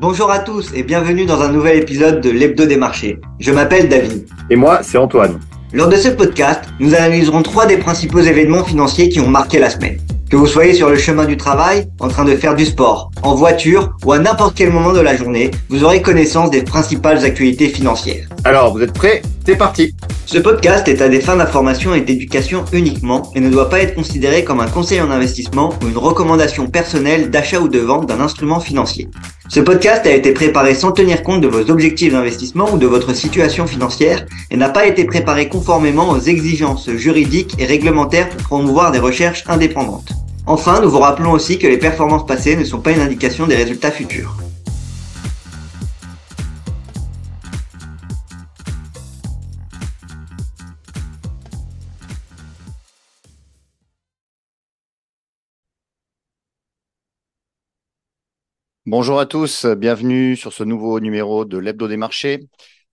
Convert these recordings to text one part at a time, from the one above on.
Bonjour à tous et bienvenue dans un nouvel épisode de l'Hebdo des marchés. Je m'appelle David. Et moi, c'est Antoine. Lors de ce podcast, nous analyserons trois des principaux événements financiers qui ont marqué la semaine. Que vous soyez sur le chemin du travail, en train de faire du sport, en voiture ou à n'importe quel moment de la journée, vous aurez connaissance des principales actualités financières. Alors, vous êtes prêts? C'est parti Ce podcast est à des fins d'information et d'éducation uniquement et ne doit pas être considéré comme un conseil en investissement ou une recommandation personnelle d'achat ou de vente d'un instrument financier. Ce podcast a été préparé sans tenir compte de vos objectifs d'investissement ou de votre situation financière et n'a pas été préparé conformément aux exigences juridiques et réglementaires pour promouvoir des recherches indépendantes. Enfin, nous vous rappelons aussi que les performances passées ne sont pas une indication des résultats futurs. Bonjour à tous, bienvenue sur ce nouveau numéro de l'Hebdo des marchés.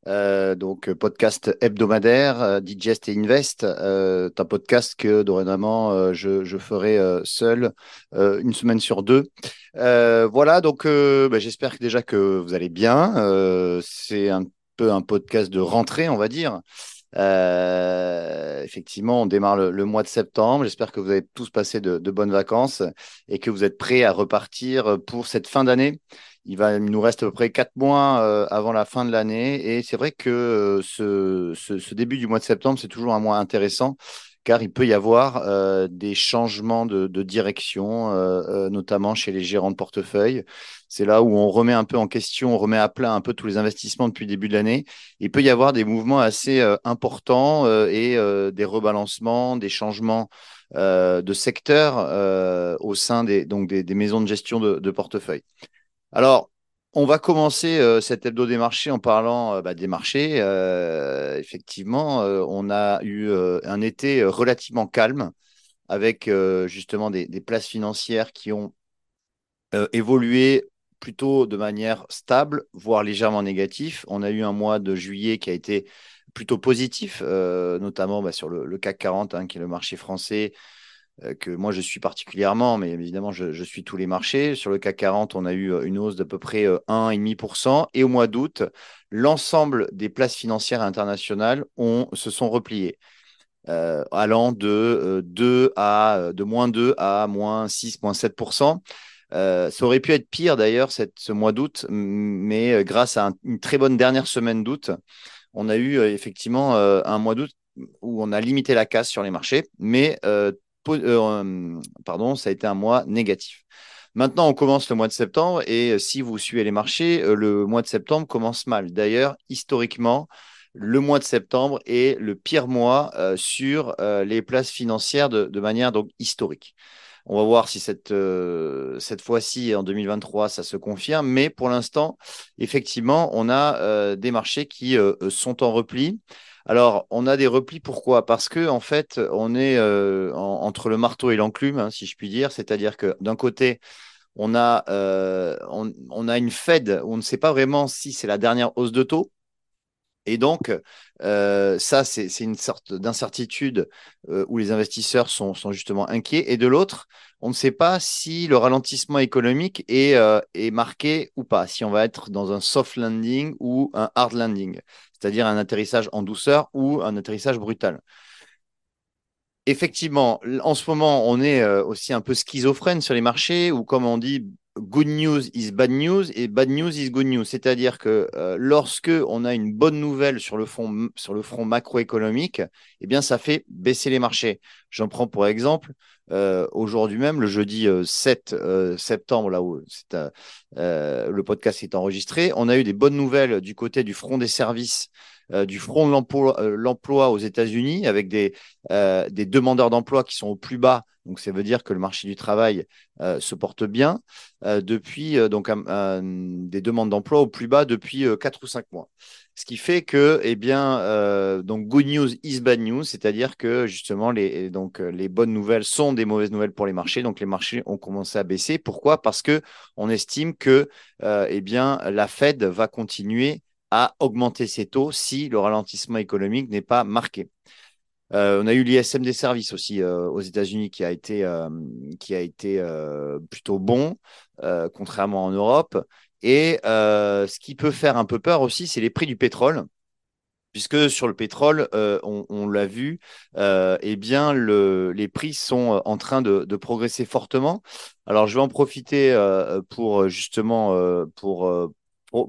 Euh, donc podcast hebdomadaire, euh, Digest et Invest. Euh, un podcast que dorénavant euh, je, ferai seul une semaine sur deux. voilà, donc bah, j'espère déjà que vous allez bien. C'est un peu un podcast de rentrée, on va dire. Euh, effectivement, on démarre le, mois de septembre. J'espère que vous avez tous passé de, bonnes vacances et que vous êtes prêts à repartir pour cette fin d'année. Il, va, nous reste à peu près quatre mois euh, avant la fin de l'année et c'est vrai que euh, ce, ce, début du mois de septembre, c'est toujours un mois intéressant car il peut y avoir euh, des changements de, direction, euh, euh, notamment chez les gérants de portefeuille. C'est là où on remet un peu en question, on remet à plat un peu tous les investissements depuis le début de l'année. Il peut y avoir des mouvements assez importants et des rebalancements, des changements de secteur au sein des, donc des, maisons de gestion de, de portefeuille. Alors, on va commencer euh, cet hebdo des marchés en parlant euh, bah, des marchés. Euh, effectivement, on a eu un été relativement calme avec justement des, places financières qui ont évolué plutôt de manière stable, voire légèrement négatif. On a eu un mois de juillet qui a été plutôt positif, notamment bah, sur le, CAC 40, hein, qui est le marché français, que moi je suis particulièrement, mais évidemment je, suis tous les marchés. Sur le CAC 40, on a eu euh, une hausse d'à peu près 1,5%. Euh, Et au mois d'août, l'ensemble des places financières internationales ont, se sont repliées. allant de, 2 à, de moins 2 à moins 6, moins 7%. ça aurait pu être pire d'ailleurs ce mois d'août, mais grâce à une très bonne dernière semaine d'août, on a eu effectivement un mois d'août où on a limité la casse sur les marchés, mais euh, pardon, ça a été un mois négatif. Maintenant, on commence le mois de septembre et euh, si vous suivez les marchés, euh, le mois de septembre commence mal. D'ailleurs, historiquement, le mois de septembre est le pire mois sur les places financières de, manière donc historique. On va voir si cette, cette fois-ci, en 2023, ça se confirme. Mais pour l'instant, effectivement, on a des marchés qui sont en repli. Alors, on a des replis, pourquoi? Parce que en fait, on est euh, entre le marteau et l'enclume, hein, si je puis dire. C'est-à-dire que d'un côté, on a, euh, on, a une Fed où on ne sait pas vraiment si c'est la dernière hausse de taux. Et donc, euh, ça, c'est une sorte d'incertitude où les investisseurs sont, sont, justement inquiets. Et de l'autre, on ne sait pas si le ralentissement économique est, est marqué ou pas, si on va être dans un soft landing ou un hard landing c'est-à-dire un atterrissage en douceur ou un atterrissage brutal. Effectivement, en ce moment, on est euh, aussi un peu schizophrène sur les marchés, ou comme on dit, good news is bad news et bad news is good news. C'est-à-dire que euh, lorsque on a une bonne nouvelle sur le front, sur le front macroéconomique, eh bien, ça fait baisser les marchés. J'en prends pour exemple euh, aujourd'hui même, le jeudi 7 euh, euh, septembre, là où le podcast est enregistré, on a eu des bonnes nouvelles du côté du front des services, du front de l'emploi aux États-Unis, avec des, des demandeurs d'emploi qui sont au plus bas. Donc, ça veut dire que le marché du travail se porte bien depuis donc des demandes d'emploi au plus bas depuis 4 ou 5 mois. Ce qui fait que, eh bien, euh, donc good news is bad news, c'est-à-dire que justement les, donc, les bonnes nouvelles sont des mauvaises nouvelles pour les marchés. Donc les marchés ont commencé à baisser. Pourquoi? Parce que on estime que, euh, eh bien, la Fed va continuer à augmenter ses taux si le ralentissement économique n'est pas marqué. on a eu l'ISM des services aussi aux États-Unis qui a été, qui a été plutôt bon, contrairement en Europe. Et ce qui peut faire un peu peur aussi, c'est les prix du pétrole puisque sur le pétrole, euh, on, l'a vu, euh, eh bien les prix sont euh, en train de, progresser fortement. Alors je vais en profiter pour justement pour,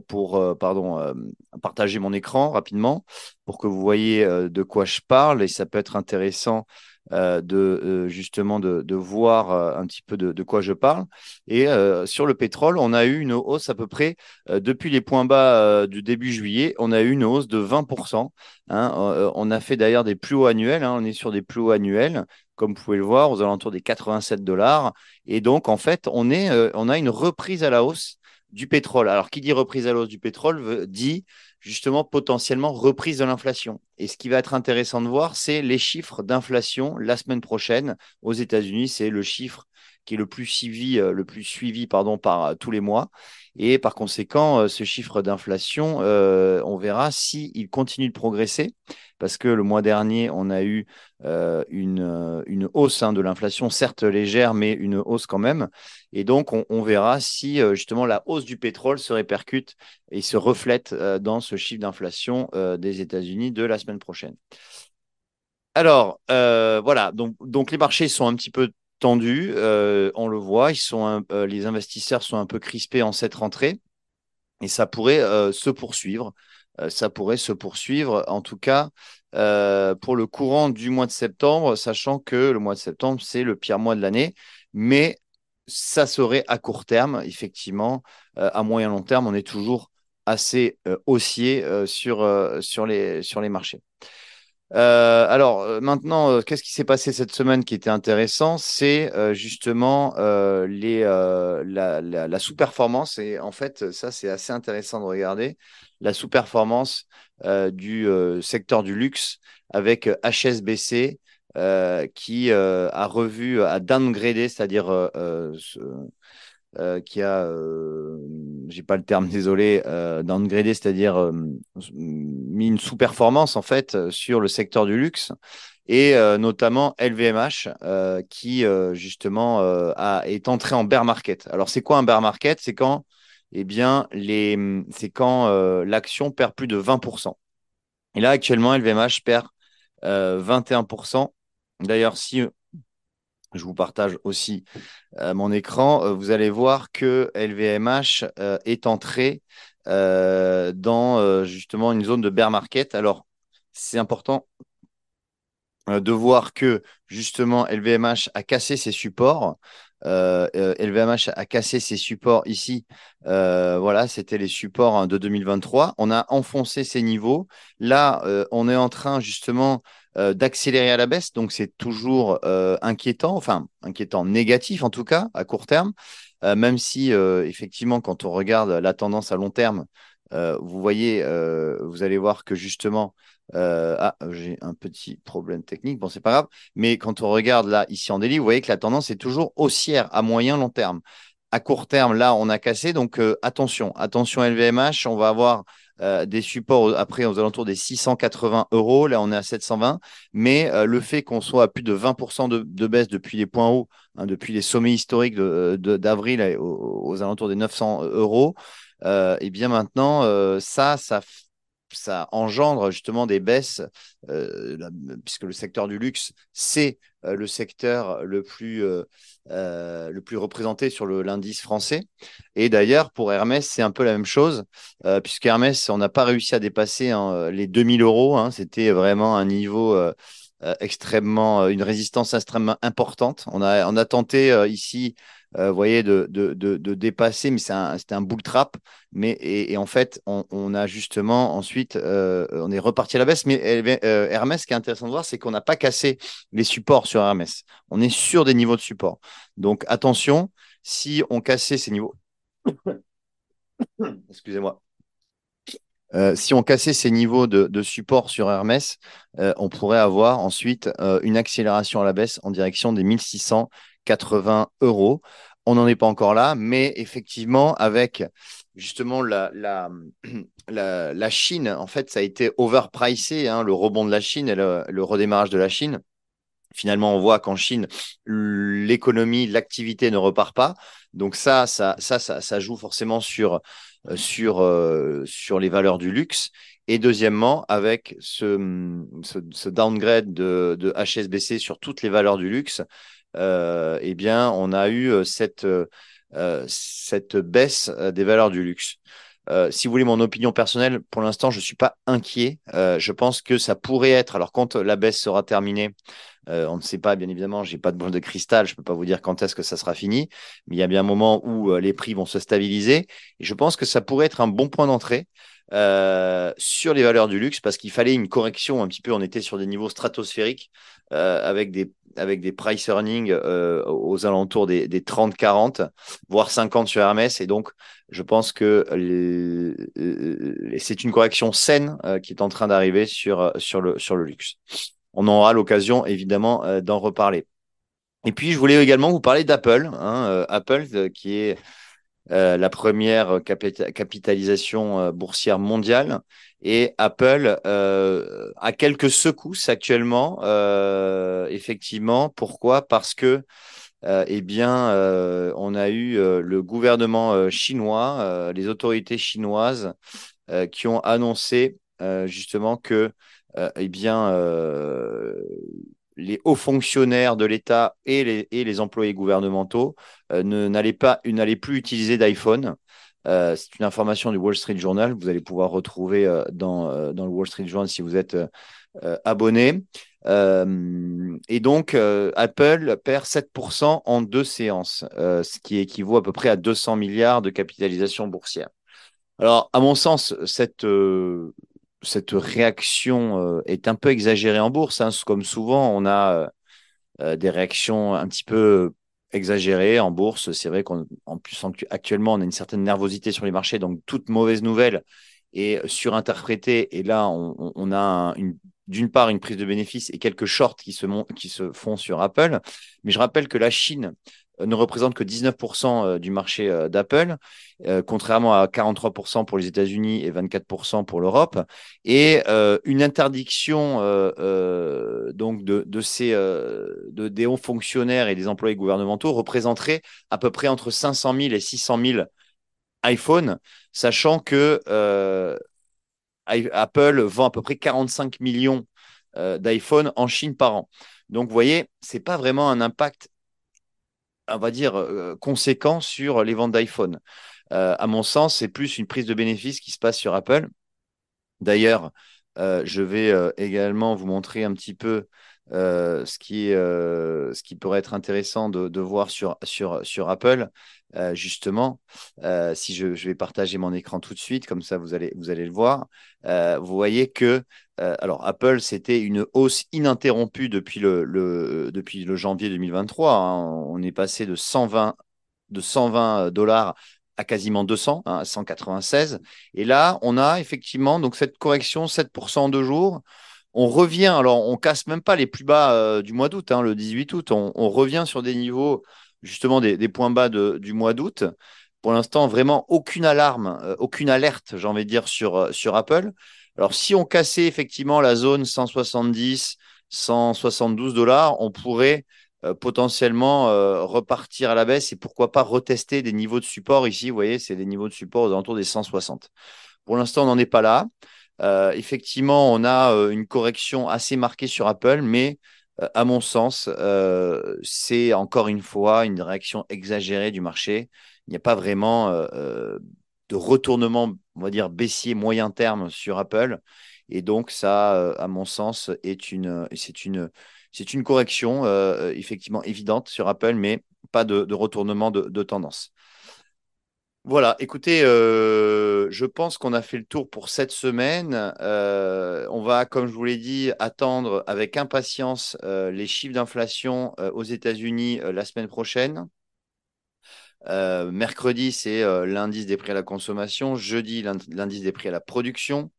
pour, pardon, partager mon écran rapidement pour que vous voyez de quoi je parle et ça peut être intéressant euh, de euh, justement de, voir euh, un petit peu de, quoi je parle. Et sur le pétrole, on a eu une hausse à peu près depuis les points bas du début juillet, on a eu une hausse de 20%. Hein. on a fait d'ailleurs des plus hauts annuels. Hein. on est sur des plus hauts annuels, comme vous pouvez le voir, aux alentours des 87 dollars. Et donc en fait, on a une reprise à la hausse du pétrole. Alors, qui dit reprise à la hausse du pétrole dit justement potentiellement reprise de l'inflation. Et ce qui va être intéressant de voir, c'est les chiffres d'inflation la semaine prochaine aux États-Unis. C'est le chiffre qui est le plus suivi, euh, le plus suivi pardon, par euh, tous les mois. Et par conséquent, euh, ce chiffre d'inflation, on verra s'il continue de progresser, parce que le mois dernier, on a eu une, une, hausse hein, de l'inflation, certes légère, mais une hausse quand même. Et donc, on, verra si justement la hausse du pétrole se répercute et se reflète dans ce chiffre d'inflation des États-Unis de la semaine prochaine. Alors, voilà, donc, donc les marchés sont un petit peu tendu. Euh, on le voit, euh, les investisseurs sont un peu crispés en cette rentrée et ça pourrait euh, se poursuivre. ça pourrait se poursuivre, en tout cas pour le courant du mois de septembre, sachant que le mois de septembre, c'est le pire mois de l'année, mais ça serait à court terme, effectivement. à moyen long terme, on est toujours assez haussier sur les marchés. Euh, alors euh, maintenant, euh, qu'est-ce qui s'est passé cette semaine qui était intéressant? C'est justement les, la, sous-performance. Et en fait, ça, c'est assez intéressant de regarder la sous-performance du secteur du luxe avec HSBC qui a revu, a downgradé, c'est-à-dire euh, qui a, euh, j'ai pas le terme, désolé, euh, c'est-à-dire euh, mis une sous-performance en fait sur le secteur du luxe et notamment LVMH qui justement a, est entré en bear market. Alors c'est quoi un bear market? C'est quand, eh bien, les, c'est quand l'action perd plus de 20%. Et là actuellement LVMH perd 21%. D'ailleurs, si je vous partage aussi euh, mon écran, euh, vous allez voir que LVMH euh, est entré dans justement une zone de bear market. Alors, c'est important de voir que justement LVMH a cassé ses supports. LVMH a cassé ses supports ici. voilà, c'était les supports hein, de 2023. On a enfoncé ces niveaux. Là, on est en train justement euh, d'accélérer à la baisse. Donc, c'est toujours euh, inquiétant, enfin, inquiétant négatif en tout cas, à court terme. Euh, même si, effectivement, quand on regarde la tendance à long terme, vous voyez, vous allez voir que justement, ah, j'ai un petit problème technique, bon, c'est pas grave, mais quand on regarde là, ici en délit, vous voyez que la tendance est toujours haussière à moyen long terme. À court terme, là, on a cassé, donc attention, attention LVMH, on va avoir euh, des supports après aux alentours des 680 euros. Là, on est à 720. Mais euh, le fait qu'on soit à plus de 20% de, baisse depuis les points hauts, hein, depuis les sommets historiques d'avril de, aux, alentours des 900 euros, euh, et bien maintenant, ça, ça ça engendre justement des baisses, puisque le secteur du luxe, c'est le secteur le plus, euh, le plus représenté sur l'indice français. Et d'ailleurs, pour Hermès, c'est un peu la même chose, euh, puisque Hermès, on n'a pas réussi à dépasser hein, les 2000 euros. Hein. C'était vraiment un niveau euh, extrêmement, une résistance extrêmement importante. On a, on a tenté ici vous voyez, de, de, de, dépasser, mais c'était un, bull trap. Mais, et, en fait, on, a justement ensuite, on est reparti à la baisse. Mais Hermès, ce qui est intéressant de voir, c'est qu'on n'a pas cassé les supports sur Hermès. On est sur des niveaux de support. Donc attention, si on cassait ces niveaux. Excusez-moi. Si on cassait ces niveaux de, support sur Hermès, on pourrait avoir ensuite une accélération à la baisse en direction des 1680 euros. On n'en est pas encore là, mais effectivement, avec justement la, la, la, Chine, en fait, ça a été overpricé, hein, le rebond de la Chine et le, redémarrage de la Chine. Finalement, on voit qu'en Chine, l'économie, l'activité ne repart pas. Donc ça, ça, ça, ça, joue forcément sur, euh, sur, euh, sur les valeurs du luxe. Et deuxièmement, avec ce, ce, downgrade de, de, HSBC sur toutes les valeurs du luxe, euh, eh bien, on a eu cette, euh, cette baisse euh, des valeurs du luxe. Euh, si vous voulez mon opinion personnelle, pour l'instant, je ne suis pas inquiet. je pense que ça pourrait être, alors quand la baisse sera terminée, on ne sait pas, bien évidemment, j'ai pas de boule de cristal, je ne peux pas vous dire quand est-ce que ça sera fini, mais il y a bien un moment où les prix vont se stabiliser. Et je pense que ça pourrait être un bon point d'entrée. Sur les valeurs du luxe parce qu'il fallait une correction un petit peu. On était sur des niveaux stratosphériques avec des avec des price earnings euh, aux alentours des, 30-40, voire 50 sur Hermès. Et donc, je pense que c'est une correction saine euh, qui est en train d'arriver sur, sur, le, sur le luxe. On aura l'occasion, évidemment, euh, d'en reparler. Et puis, je voulais également vous parler d'Apple. Hein, Apple, qui est la première capitalisation boursière mondiale, et Apple euh, a quelques secousses actuellement, euh, effectivement. Pourquoi? Parce que, euh, eh bien, on a eu le gouvernement chinois, les autorités chinoises, qui ont annoncé justement que, eh bien, les hauts fonctionnaires de l'État et les, employés gouvernementaux n'allaient pas, n'allaient plus utiliser d'iPhone. Euh, c'est une information du Wall Street Journal. Vous allez pouvoir retrouver euh, euh, dans le Wall Street Journal si vous êtes abonné. et donc, Apple perd 7% en deux séances, ce qui équivaut à peu près à 200 milliards de capitalisation boursière. Alors, à mon sens, cette, cette réaction est un peu exagérée en bourse. Hein. Comme souvent, on a des réactions un petit peu exagéré en bourse. C'est vrai qu'en plus, actuellement, on a une certaine nervosité sur les marchés, donc toute mauvaise nouvelle est surinterprétée. Et là, on, a d'une part une prise de bénéfice et quelques shorts qui se font sur Apple. Mais je rappelle que la Chine ne représente que 19% euh, du marché euh, d'Apple, euh, contrairement à 43% pour les États-Unis et 24% pour l'Europe. Et une interdiction donc de, ces de, des hauts fonctionnaires et des employés gouvernementaux représenterait à peu près entre 500 000 et 600 000 iPhones, sachant que Apple vend à peu près 45 millions d'iPhones en Chine par an. Donc, vous voyez, ce n'est pas vraiment un impact on va dire, euh, conséquent sur les ventes d'iPhone. Euh, à mon sens, c'est plus une prise de bénéfice qui se passe sur Apple. D'ailleurs, euh, je vais également vous montrer un petit peu ce, qui, ce qui pourrait être intéressant de, voir sur, sur, sur Apple. justement, si je, je, vais partager mon écran tout de suite, comme ça vous allez, vous allez le voir, vous voyez que euh, alors, Apple, c'était une hausse ininterrompue depuis le, janvier 2023. Hein. On est passé de 120, de 120 dollars à quasiment 200, hein, à 196. Et là, on a effectivement cette correction 7% en deux jours. On revient, alors on casse même pas les plus bas euh, du mois d'août, hein, le 18 août. On, revient sur des niveaux, justement, des, points bas du mois d'août. Pour l'instant, vraiment aucune alarme, euh, aucune alerte, j'ai envie de dire, sur Apple. Alors, si on cassait effectivement la zone 170, 172 dollars, on pourrait euh, potentiellement euh, repartir à la baisse et pourquoi pas retester des niveaux de support ici. Vous voyez, c'est des niveaux de support aux alentours des 160. Pour l'instant, on n'en est pas là. Euh, effectivement, on a une correction assez marquée sur Apple, mais à mon sens, c'est encore une fois une réaction exagérée du marché. Il n'y a pas vraiment de retournement, on va dire, baissier moyen terme sur Apple. Et donc, ça, euh, à mon sens, est une, c'est une, c'est une correction euh, effectivement évidente sur Apple, mais pas de, retournement de, tendance. Voilà, écoutez, euh, je pense qu'on a fait le tour pour cette semaine. on va, comme je vous l'ai dit, attendre avec impatience les chiffres d'inflation aux États-Unis la semaine prochaine. Euh, mercredi, c'est euh, l'indice des prix à la consommation. Jeudi, l'indice des prix à la production.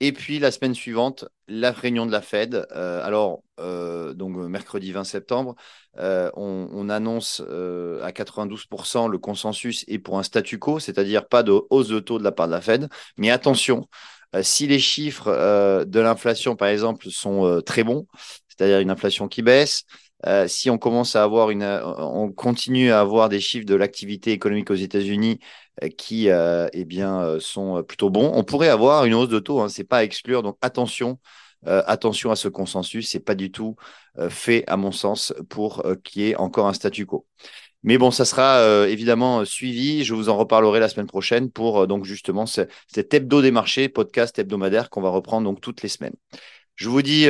Et puis la semaine suivante, la réunion de la Fed. Euh, alors, donc mercredi 20 septembre, euh, on, annonce à 92% le consensus est pour un statu quo, c'est-à-dire pas de hausse de taux de la part de la Fed. Mais attention, si les chiffres de l'inflation, par exemple, sont très bons, c'est-à-dire une inflation qui baisse, si on commence à avoir une, on continue à avoir des chiffres de l'activité économique aux États-Unis euh, qui euh, eh bien, euh, sont plutôt bons. On pourrait avoir une hausse de taux, hein, ce n'est pas à exclure. Donc attention, attention à ce consensus. Ce n'est pas du tout fait, à mon sens, pour qu'il y ait encore un statu quo. Mais bon, ça sera évidemment suivi. Je vous en reparlerai la semaine prochaine pour donc justement cet hebdo des marchés, podcast hebdomadaire qu'on va reprendre donc toutes les semaines. Je vous dis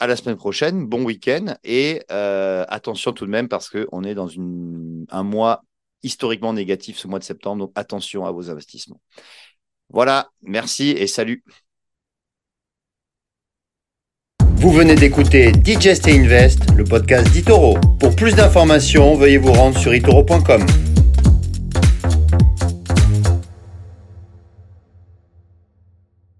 à la semaine prochaine, bon week-end et attention tout de même parce qu'on est dans un mois historiquement négatif ce mois de septembre. Donc attention à vos investissements. Voilà, merci et salut. Vous venez d'écouter Digest et Invest, le podcast d'Itoro. Pour plus d'informations, veuillez vous rendre sur itoro.com.